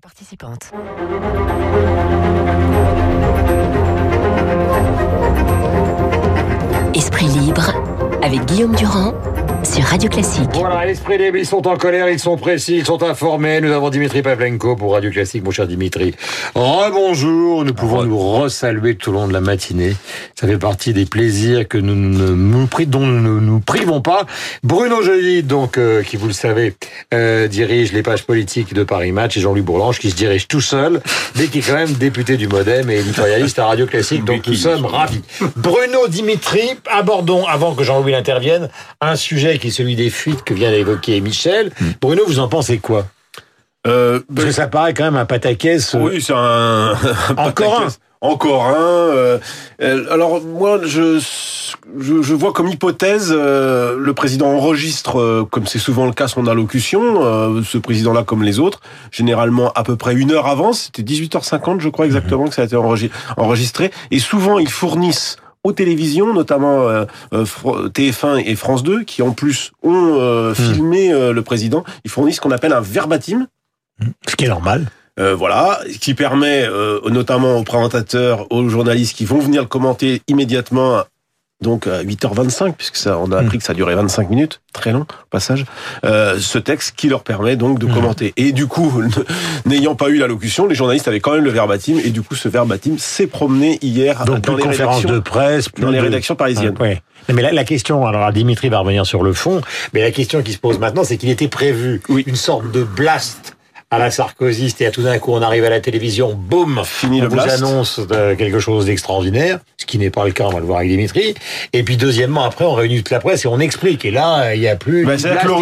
participante. Esprit libre avec Guillaume Durand sur Radio Classique. Voilà, l'esprit libre, ils sont en colère, ils sont précis, ils sont informés. Nous avons Dimitri Pavlenko pour Radio Classique, mon cher Dimitri. Rebonjour, nous pouvons nous resaluer tout au long de la matinée. Ça fait partie des plaisirs que nous ne nous dont nous ne nous privons pas. Bruno Joly, donc, euh, qui vous le savez, euh, dirige les pages politiques de Paris Match et Jean-Louis Bourlange qui se dirige tout seul, mais qui est quand même député du Modem et éditorialiste à Radio Classique. Donc nous sommes ravis. Bruno Dimitri, abordons, avant que Jean-Louis intervienne, un sujet qui est celui des fuites que vient d'évoquer Michel. Bruno, vous en pensez quoi? Euh, Parce que ça paraît quand même un pataquès. euh, oui, c'est un Encore un. Encore un. euh, alors moi, je, je je vois comme hypothèse euh, le président enregistre, comme c'est souvent le cas, son allocution. ce président-là, comme les autres, généralement à peu près une heure avant. C'était 18h50, je crois exactement que ça a été enregi- enregistré. Et souvent, ils fournissent aux télévisions, notamment euh, euh, Fr- TF1 et France 2, qui en plus ont euh, filmé euh, le président, ils fournissent ce qu'on appelle un verbatim. Ce qui est normal. Euh, voilà, qui permet euh, notamment aux présentateurs, aux journalistes qui vont venir le commenter immédiatement, donc à 8h25, puisque ça, on a appris que ça durait 25 minutes, très long au passage, euh, ce texte qui leur permet donc de commenter. Et du coup, n'ayant pas eu l'allocution, les journalistes avaient quand même le verbatim, et du coup, ce verbatim s'est promené hier Donc dans les conférences rédactions. de presse, dans les de- rédactions parisiennes. Non, Mais la, la question, alors Dimitri va revenir sur le fond, mais la question qui se pose maintenant, c'est qu'il était prévu Oui. une sorte de blast à la sarkozyste et à tout d'un coup on arrive à la télévision, boum, Fini on le vous blast. annonce euh, quelque chose d'extraordinaire, ce qui n'est pas le cas, on va le voir avec Dimitri. Et puis deuxièmement, après on réunit toute la presse et on explique. Et là, il n'y a plus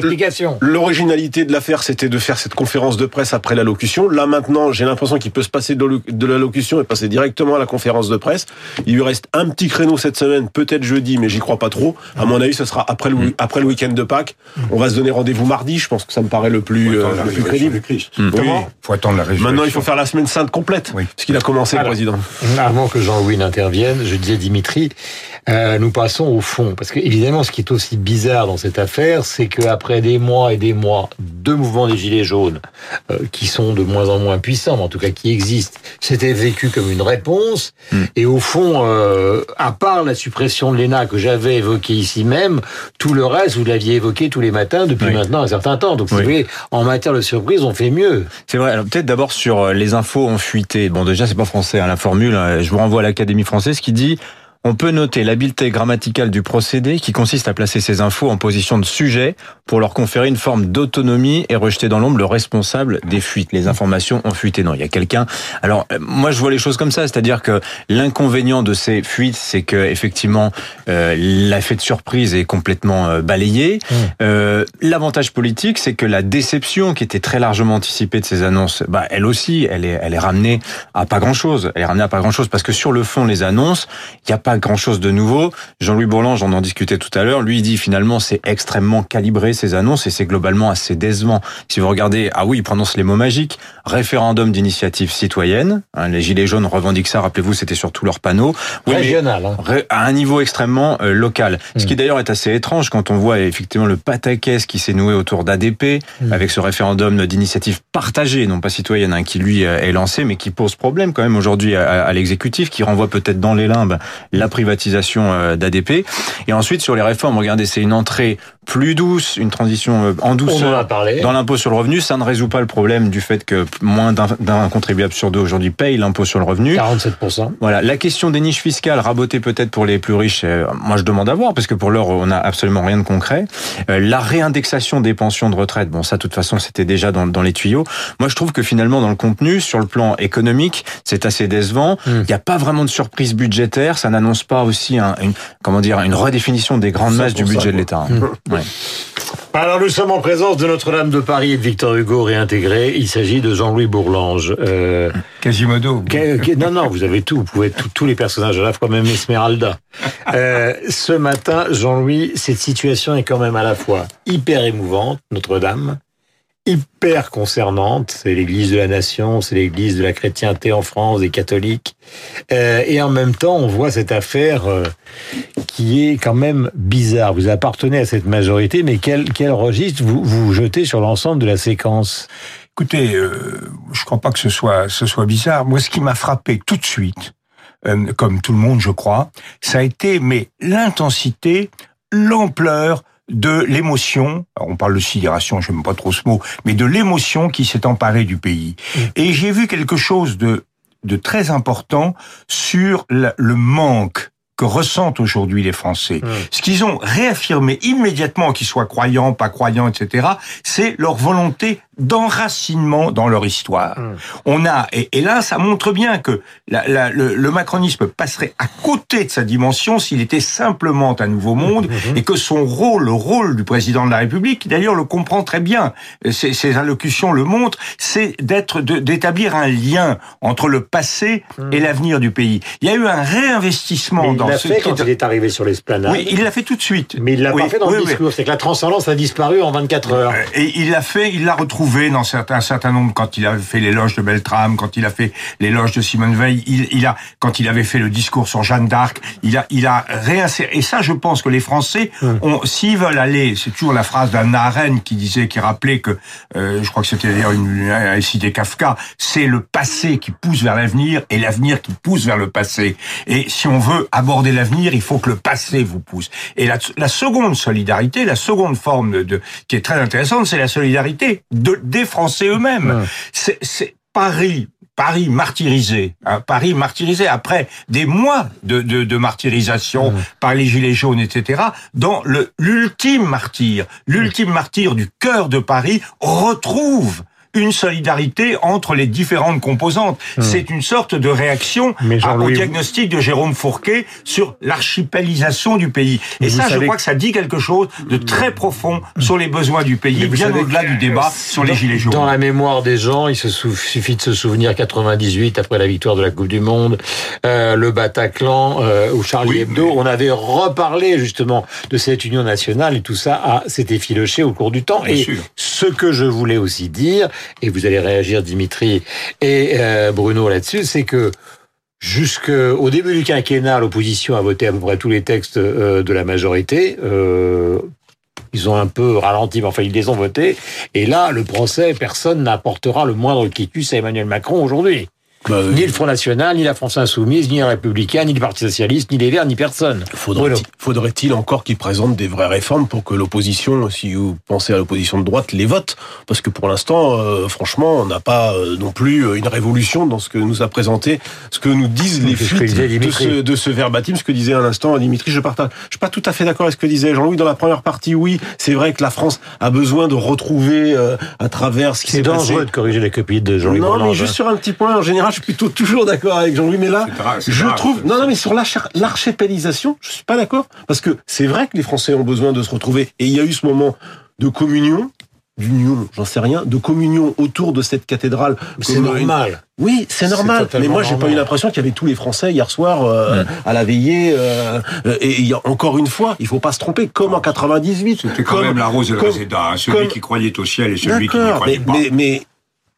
d'explication. L'originalité de l'affaire, c'était de faire cette conférence de presse après l'allocution. Là, maintenant, j'ai l'impression qu'il peut se passer de l'allo- de l'allocution et passer directement à la conférence de presse. Il lui reste un petit créneau cette semaine, peut-être jeudi, mais j'y crois pas trop. À mon avis, ce sera après le, wi- après le week-end de Pâques. On va se donner rendez-vous mardi. Je pense que ça me paraît le plus, euh, le plus crédible. Comment faut attendre la résurrection. Maintenant, il faut faire la semaine sainte complète, Oui. puisqu'il a commencé, Alors. le président. Avant que Jean-Louis n'intervienne, je disais Dimitri, euh, nous passons au fond. Parce que évidemment, ce qui est aussi bizarre dans cette affaire, c'est qu'après des mois et des mois de mouvements des Gilets jaunes, euh, qui sont de moins en moins puissants, mais en tout cas qui existent, c'était vécu comme une réponse. Et au fond, euh, à part la suppression de l'ENA que j'avais évoquée ici même, tout le reste, vous l'aviez évoqué tous les matins depuis Oui. maintenant un certain temps. Donc, si vous voulez, en matière de surprise, on fait mieux. C'est vrai. Alors peut-être d'abord sur euh, les infos ont fuité. Bon, déjà c'est pas français hein, la formule. hein. Je vous renvoie à l'Académie française qui dit on peut noter l'habileté grammaticale du procédé qui consiste à placer ces infos en position de sujet pour leur conférer une forme d'autonomie et rejeter dans l'ombre le responsable des fuites. Les informations ont fuité. Non, il y a quelqu'un. Alors euh, moi je vois les choses comme ça, c'est-à-dire que l'inconvénient de ces fuites, c'est que effectivement euh, l'effet de surprise est complètement euh, balayé. Euh, L'avantage politique, c'est que la déception qui était très largement anticipée de ces annonces, bah, elle aussi, elle est, elle est ramenée à pas grand-chose. Elle est ramenée à pas grand-chose parce que sur le fond, les annonces, il n'y a pas grand-chose de nouveau. Jean-Louis Bourlange, on en discutait tout à l'heure, lui il dit finalement c'est extrêmement calibré ces annonces et c'est globalement assez décevant. Si vous regardez, ah oui, il prononce les mots magiques, référendum d'initiative citoyenne, hein, les Gilets jaunes revendiquent ça, rappelez-vous, c'était sur tous leurs panneaux. Oui, Régional, hein. À un niveau extrêmement euh, local. Ce qui d'ailleurs est assez étrange quand on voit effectivement le pataquès qui s'est noué autour d'ADP avec ce référendum d'initiative partagée, non pas citoyenne, hein, qui lui euh, est lancé, mais qui pose problème quand même aujourd'hui à, à l'exécutif, qui renvoie peut-être dans les limbes la privatisation euh, d'ADP. Et ensuite sur les réformes, regardez, c'est une entrée plus douce, une transition euh, en On en douceur a parlé. dans l'impôt sur le revenu. Ça ne résout pas le problème du fait que moins d'un contribuable sur deux aujourd'hui paye l'impôt sur le revenu. 47%. Voilà, la question des niches fiscales rabotées peut-être pour les plus riches, euh, moi je demande à voir parce que pour l'heure on n'a absolument rien de concret. La réindexation des pensions de retraite, bon ça de toute façon c'était déjà dans, dans les tuyaux. Moi je trouve que finalement dans le contenu, sur le plan économique, c'est assez décevant. Il n'y a pas vraiment de surprise budgétaire, ça n'annonce pas aussi un, une comment dire une redéfinition des grandes masses du budget de l'État. hein. Ouais. Alors nous sommes en présence de Notre-Dame de Paris et de Victor Hugo réintégré. Il s'agit de Jean-Louis Bourlange. Euh, Quasimodo. que- que- non, non, vous avez tout. Vous pouvez être tous- tous les personnages à la fois, même Esmeralda. Euh, ce matin, Jean-Louis, cette situation est quand même à la fois hyper émouvante, Notre-Dame, hyper concernante. C'est l'église de la nation, c'est l'église de la chrétienté en France, des catholiques. Euh, et en même temps, on voit cette affaire euh, qui est quand même bizarre. Vous appartenez à cette majorité, mais quel, quel registre vous, vous jetez sur l'ensemble de la séquence? Écoutez, euh, je crois pas que ce soit ce soit bizarre. Moi, ce qui m'a frappé tout de suite, euh, comme tout le monde, je crois, ça a été mais l'intensité, l'ampleur de l'émotion, on parle de sidération, je n'aime pas trop ce mot, mais de l'émotion qui s'est emparée du pays. Mmh. Et j'ai vu quelque chose de, de très important sur le manque que ressentent aujourd'hui les Français. Mmh. Ce qu'ils ont réaffirmé immédiatement, qu'ils soient croyants, pas croyants, etc., c'est leur volonté d'enracinement dans leur histoire. Mmh. On a et, et, là, ça montre bien que la, la, le, le, macronisme passerait à côté de sa dimension s'il était simplement un nouveau monde mmh. et que son rôle, le rôle du président de la République, qui d'ailleurs le comprend très bien, ses, ses allocutions le montrent, c'est d'être d'établir un lien entre le passé et l'avenir du pays. Il y a eu un réinvestissement dans l'a fait quand il est arrivé sur l'esplanade. Oui, il l'a fait tout de suite. Mais il l'a oui, pas fait dans oui, le discours. C'est que la transcendance a disparu en 24 heures. Et il l'a fait, il l'a retrouvé dans un certain nombre quand il a fait l'éloge de Beltrame, quand il a fait l'éloge de Simone Veil, il, il, a, quand il avait fait le discours sur Jeanne d'Arc, il a, il a réinséré. Et ça, je pense que les Français, ont, s'ils veulent aller, c'est toujours la phrase d'un Arène qui disait, qui rappelait que, euh, je crois que c'était d'ailleurs une, une cité Kafka, c'est le passé qui pousse vers l'avenir et l'avenir qui pousse vers le passé. Et si on veut aborder l'avenir, il faut que le passé vous pousse. Et la, la seconde solidarité, la seconde forme de, qui est très intéressante, c'est la solidarité de, des Français eux-mêmes. Ouais. C'est Paris, Paris martyrisé, hein, Paris martyrisé après des mois de, de, de martyrisation mmh. par les gilets jaunes, etc. Dans le l'ultime martyr, l'ultime martyr du cœur de Paris retrouve une solidarité entre les différentes composantes. Mmh. C'est une sorte de réaction au diagnostic de Jérôme Fourquet sur l'archipélisation du pays. Et ça, je crois que ça dit quelque chose de très profond sur les besoins du pays, bien au-delà du débat sur les gilets jaunes. Dans la mémoire des gens, il se suffit de se souvenir 98 après la victoire de la Coupe du Monde, euh, le Bataclan euh, ou Charlie oui, Hebdo, mais... on avait reparlé justement de cette union nationale et tout ça s'est effiloché au cours du temps. Bien et sûr. ce que je voulais aussi dire, et vous allez réagir Dimitri et euh, Bruno là-dessus, c'est que jusqu'au début du quinquennat, l'opposition a voté à peu près tous les textes euh, de la majorité. Euh, ils ont un peu ralenti, mais enfin ils les ont votés. Et là, le procès, personne n'apportera le moindre quitus à Emmanuel Macron aujourd'hui. Bah, ni le Front National, ni la France Insoumise, ni les Républicains, ni le Parti Socialiste, ni les Verts, ni personne. Faudrait-il faudrait encore qu'ils présentent des vraies réformes pour que l'opposition, si vous pensez à l'opposition de droite, les vote? Parce que pour l'instant, euh, franchement, on n'a pas euh, non plus une révolution dans ce que nous a présenté, ce que nous disent les fuites de ce, de ce verbatim, ce que disait à l'instant Dimitri. Je partage. Je suis pas tout à fait d'accord avec ce que disait Jean-Louis dans la première partie. Oui, c'est vrai que la France a besoin de retrouver euh, à travers ce qui s'est passé. C'est dangereux de corriger les copies de Jean-Louis Non, mais juste hein. sur un petit point, en général, suis plutôt toujours d'accord avec Jean-Louis, mais là, grave, je grave, trouve, non, non, mais sur l'archipélisation, je suis pas d'accord, parce que c'est vrai que les Français ont besoin de se retrouver, et il y a eu ce moment de communion, d'union, j'en sais rien, de communion autour de cette cathédrale. C'est normal. Oui, c'est normal. Mais moi, j'ai pas eu l'impression qu'il y avait tous les Français hier soir euh, mmh. à la veillée. Euh, et il y a encore une fois, il faut pas se tromper, comme en 98. C'était quand comme, même la rose et le résident. Hein, celui comme... qui croyait au ciel et celui qui ne croyait mais, pas. Mais, mais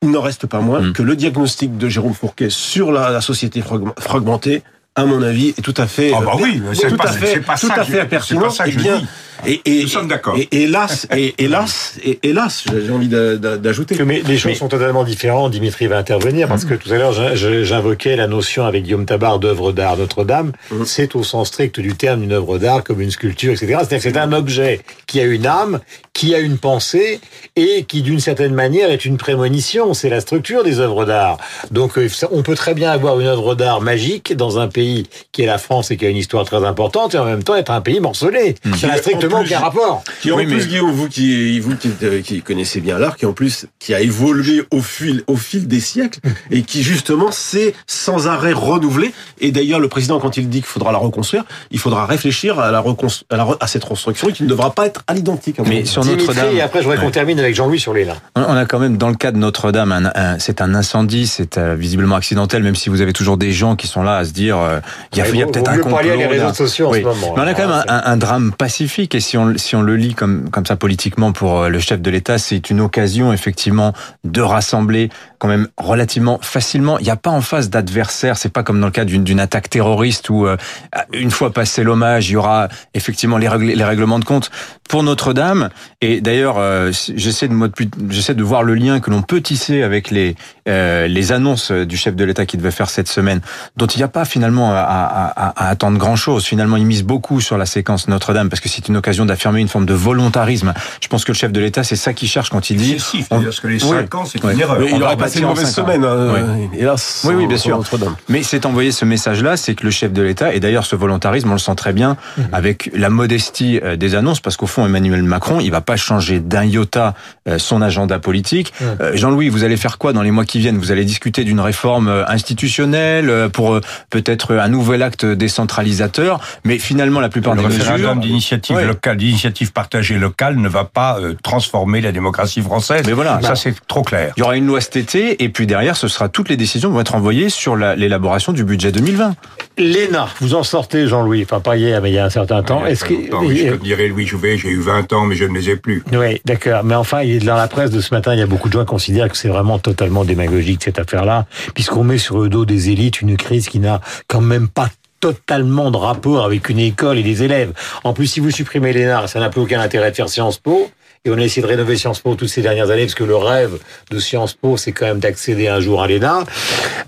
il n'en reste pas moins mmh. que le diagnostic de Jérôme Fourquet sur la, la société fragmentée, à mon avis, est tout à fait, ah bah oui, tout, pas, à fait, pas tout à fait pertinent. bien, et, et, Nous sommes d'accord. Et, hélas, et, hélas, et, hélas, j'ai envie d'ajouter. Mais les choses mais... sont totalement différentes. Dimitri va intervenir parce que tout à l'heure, j'invoquais la notion avec Guillaume Tabar d'œuvre d'art Notre-Dame. Mmh. C'est au sens strict du terme une œuvre d'art comme une sculpture, etc. C'est-à-dire que c'est un objet qui a une âme, qui a une pensée et qui, d'une certaine manière, est une prémonition. C'est la structure des œuvres d'art. Donc, on peut très bien avoir une œuvre d'art magique dans un pays qui est la France et qui a une histoire très importante et en même temps être un pays morcelé. Mmh. Ça n'a strictement aucun rapport. Qui en oui, plus, mais... Guillaume, vous qui, vous qui, euh, qui connaissez bien l'art, qui en plus, qui a évolué au fil, au fil des siècles et qui justement s'est sans arrêt renouvelé. Et d'ailleurs, le président, quand il dit qu'il faudra la reconstruire, il faudra réfléchir à, la, à, la à cette reconstruction qui ne devra pas être à l'identique. Mais sur Notre-Dame. Et après, je voudrais ouais. qu'on termine avec Jean-Louis sur les là. On a quand même, dans le cas de Notre-Dame, un, un, c'est un incendie, c'est euh, visiblement accidentel, même si vous avez toujours des gens qui sont là à se dire, euh, il y a, Ouais, y a peut-être un complot. réseaux là. sociaux en Oui. ce moment, Mais on a hein, quand même un, un drame pacifique si on, si on le lit comme, comme ça politiquement pour euh, le chef de l'État, c'est une occasion effectivement de rassembler quand même relativement facilement. Il n'y a pas en face d'adversaire. C'est pas comme dans le cas d'une attaque terroriste où euh, une fois passé l'hommage, il y aura effectivement les, règlements de compte pour Notre-Dame. Et d'ailleurs, euh, j'essaie de de voir le lien que l'on peut tisser avec les les annonces du chef de l'État qui devait faire cette semaine, dont il n'y a pas finalement à- à attendre grand-chose. Finalement, il mise beaucoup sur la séquence Notre-Dame parce que c'est une occasion d'affirmer une forme de volontarisme. Je pense que le chef de l'État, c'est ça qu'il cherche quand il dit. Excessif, on- parce que les Oui. 5 ans, c'est une erreur. Mais on il va aurait passé une mauvaise semaine, hein, hélas. Oui, oui, bien sûr. Mais c'est envoyer ce message-là, c'est que le chef de l'État, et d'ailleurs ce volontarisme, on le sent très bien, avec la modestie euh, des annonces, parce qu'au fond, Emmanuel Macron, il va pas changer d'un iota euh, son agenda politique. Euh, Jean-Louis, vous allez faire quoi dans les mois qui viennent? Vous allez discuter d'une réforme euh, institutionnelle, euh, pour euh, peut-être un nouvel acte décentralisateur, mais finalement, la plupart Le des mesures... d'initiative Ouais. Locale, d'initiative partagée locale ne va pas euh, transformer la démocratie française. Mais voilà. ça c'est trop clair. Il y aura une loi cet été, et puis derrière, ce sera toutes les décisions vont être envoyées sur la- l'élaboration du budget 2020. L'ENA, vous en sortez, Jean-Louis. Enfin, pas hier, mais il y a un certain temps. Il y a Est-ce très que. je te dirais Louis Jouvet, j'ai eu 20 ans, mais je ne les ai plus. Oui, d'accord. Mais enfin, dans la presse de ce matin, il y a beaucoup de gens qui considèrent que c'est vraiment totalement démagogique cette affaire-là, puisqu'on met sur le dos des élites une crise qui n'a quand même pas totalement de rapport avec une école et des élèves. En plus, si vous supprimez l'ENA, ça n'a plus aucun intérêt de faire Sciences Po. Et on a essayé de rénover Sciences Po toutes ces dernières années, parce que le rêve de Sciences Po, c'est quand même d'accéder un jour à l'ENA.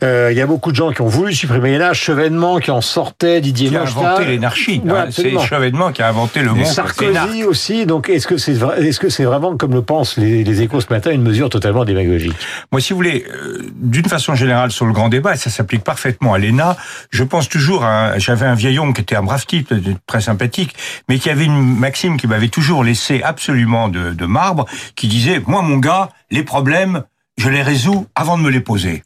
Euh, Il y a beaucoup de gens qui ont voulu supprimer l'ENA, Chevènement qui en sortait, Didier Qui a inventé l'énarchie. Ouais, hein. c'est Chevènement qui a inventé le mot. Sarkozy aussi. Donc, est-ce que c'est vrai- est-ce que c'est vraiment, comme le pensent les, les échos ce matin, une mesure totalement démagogique? Moi, si vous voulez, euh, d'une façon générale sur le grand débat, et ça s'applique parfaitement à l'ENA, je pense toujours à... J'avais un vieil homme qui était un brave type, euh, très sympathique, mais qui avait une maxime qui m'avait toujours laissé absolument de, de marbre, qui disait, moi, mon gars, les problèmes, je les résous avant de me les poser.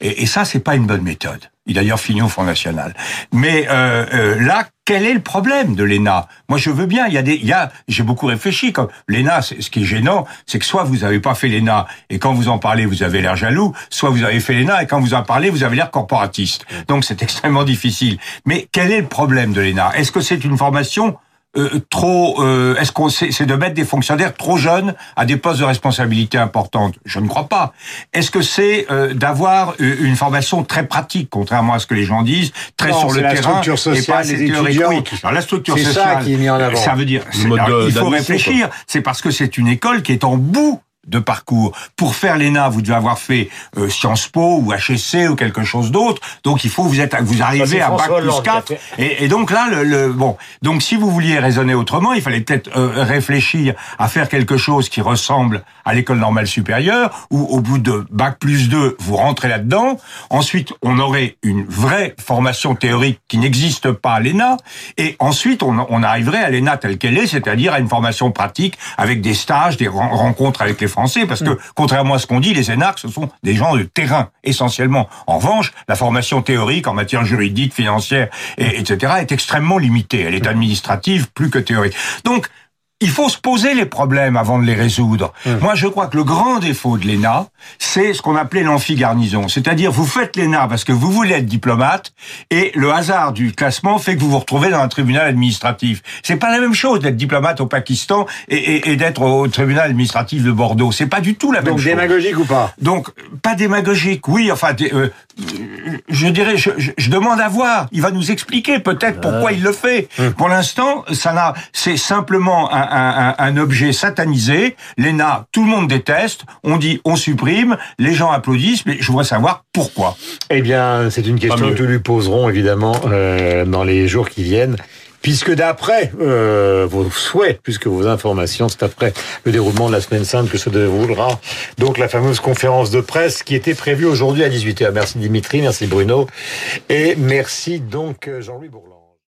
Et, et ça, c'est pas une bonne méthode. Il a d'ailleurs fini au Front National. Mais euh, euh, là, quel est le problème de l'ENA? Moi, je veux bien. Il y a des, il y a, j'ai beaucoup réfléchi. Comme l'ENA, ce qui est gênant, c'est que soit vous n'avez pas fait l'ENA et quand vous en parlez, vous avez l'air jaloux, soit vous avez fait l'ENA et quand vous en parlez, vous avez l'air corporatiste. Donc, c'est extrêmement difficile. Mais quel est le problème de l'ENA? Est-ce que c'est une formation euh, trop euh, est-ce qu'on c'est c'est de mettre des fonctionnaires trop jeunes à des postes de responsabilité importantes? Je ne crois pas. Est-ce que c'est euh, d'avoir euh, une formation très pratique, contrairement à ce que les gens disent, très Non, sur le la terrain structure et sociale pas assez des théorique étudiants Oui. qui- Alors la structure C'est ça sociale, qui est mis en avant. Ça veut dire, c'est- mode alors, de- il faut réfléchir. C'est parce que c'est une école qui est en bout de parcours. Pour faire l'ENA, vous devez avoir fait euh, Sciences Po ou HEC ou quelque chose d'autre. Donc il faut vous êtes vous arrivez à bac François plus Hollande qui a 4 fait. et, et donc là, le, le- bon, donc si vous vouliez raisonner autrement, il fallait peut-être euh, réfléchir à faire quelque chose qui ressemble à l'école normale supérieure, où au bout de bac plus 2, vous rentrez là-dedans. Ensuite, on aurait une vraie formation théorique qui n'existe pas à l'ENA, et ensuite on, on arriverait à l'ENA telle qu'elle est, c'est-à-dire à une formation pratique avec des stages, des ren- rencontres avec les Français, parce que contrairement à ce qu'on dit, les énarques, ce sont des gens de terrain essentiellement. En revanche, la formation théorique en matière juridique, financière, et, etc., est extrêmement limitée. Elle est administrative plus que théorique. Donc, il faut se poser les problèmes avant de les résoudre. Moi, je crois que le grand défaut de l'ENA, c'est ce qu'on appelait l'amphi-garnison. C'est-à-dire, vous faites l'ENA parce que vous voulez être diplomate, et le hasard du classement fait que vous vous retrouvez dans un tribunal administratif. C'est pas la même chose d'être diplomate au Pakistan et, et- et d'être au tribunal administratif de Bordeaux. C'est pas du tout la même Donc, chose. démagogique ou pas? Donc, pas démagogique, oui, enfin, euh, je dirais, je, je- je demande à voir. Il va nous expliquer peut-être pourquoi il le fait. Pour l'instant, ça n'a, c'est simplement un, un- un- un objet satanisé. L'ENA, tout le monde déteste. On dit, on supprime. Les gens applaudissent, mais je voudrais savoir pourquoi. Eh bien, c'est une question que nous lui poserons évidemment euh, dans les jours qui viennent. Puisque d'après euh, vos souhaits, plus que vos informations, c'est après le déroulement de la semaine sainte que se déroulera donc la fameuse conférence de presse qui était prévue aujourd'hui à 18h. Merci Dimitri, merci Bruno et merci donc euh, Jean-Louis Bourland.